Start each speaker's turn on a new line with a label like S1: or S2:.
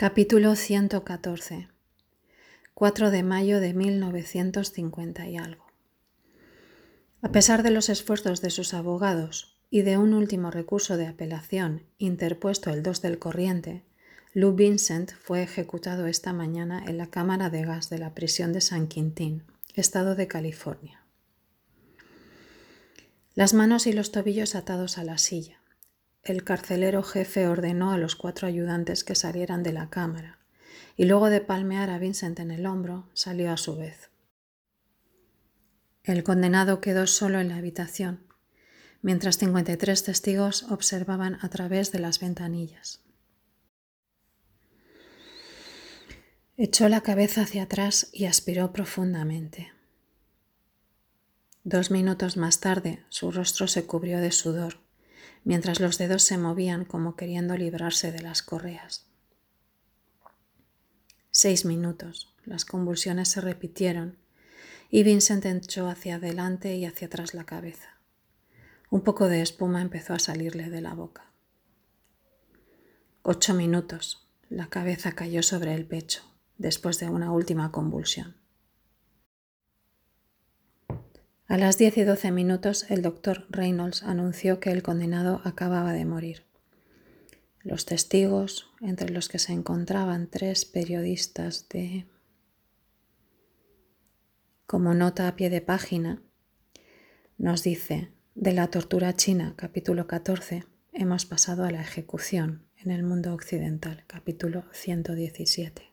S1: Capítulo 114 4 de mayo de 1950 y algo. A pesar de los esfuerzos de sus abogados y de un último recurso de apelación interpuesto el 2 del corriente, Lou Vincent fue ejecutado esta mañana en la cámara de gas de la prisión de San Quintín, estado de California. Las manos y los tobillos atados a la silla el carcelero jefe ordenó a los cuatro ayudantes que salieran de la cámara y luego de palmear a Vincent en el hombro, salió a su vez. El condenado quedó solo en la habitación, mientras 53 testigos observaban a través de las ventanillas. Echó la cabeza hacia atrás y aspiró profundamente. Dos minutos más tarde su rostro se cubrió de sudor mientras los dedos se movían como queriendo librarse de las correas. Seis minutos. Las convulsiones se repitieron y Vincent echó hacia adelante y hacia atrás la cabeza. Un poco de espuma empezó a salirle de la boca. Ocho minutos. La cabeza cayó sobre el pecho después de una última convulsión. A las 10 y 12 minutos el doctor Reynolds anunció que el condenado acababa de morir. Los testigos, entre los que se encontraban tres periodistas de... Como nota a pie de página, nos dice, de la tortura china, capítulo 14, hemos pasado a la ejecución en el mundo occidental, capítulo 117.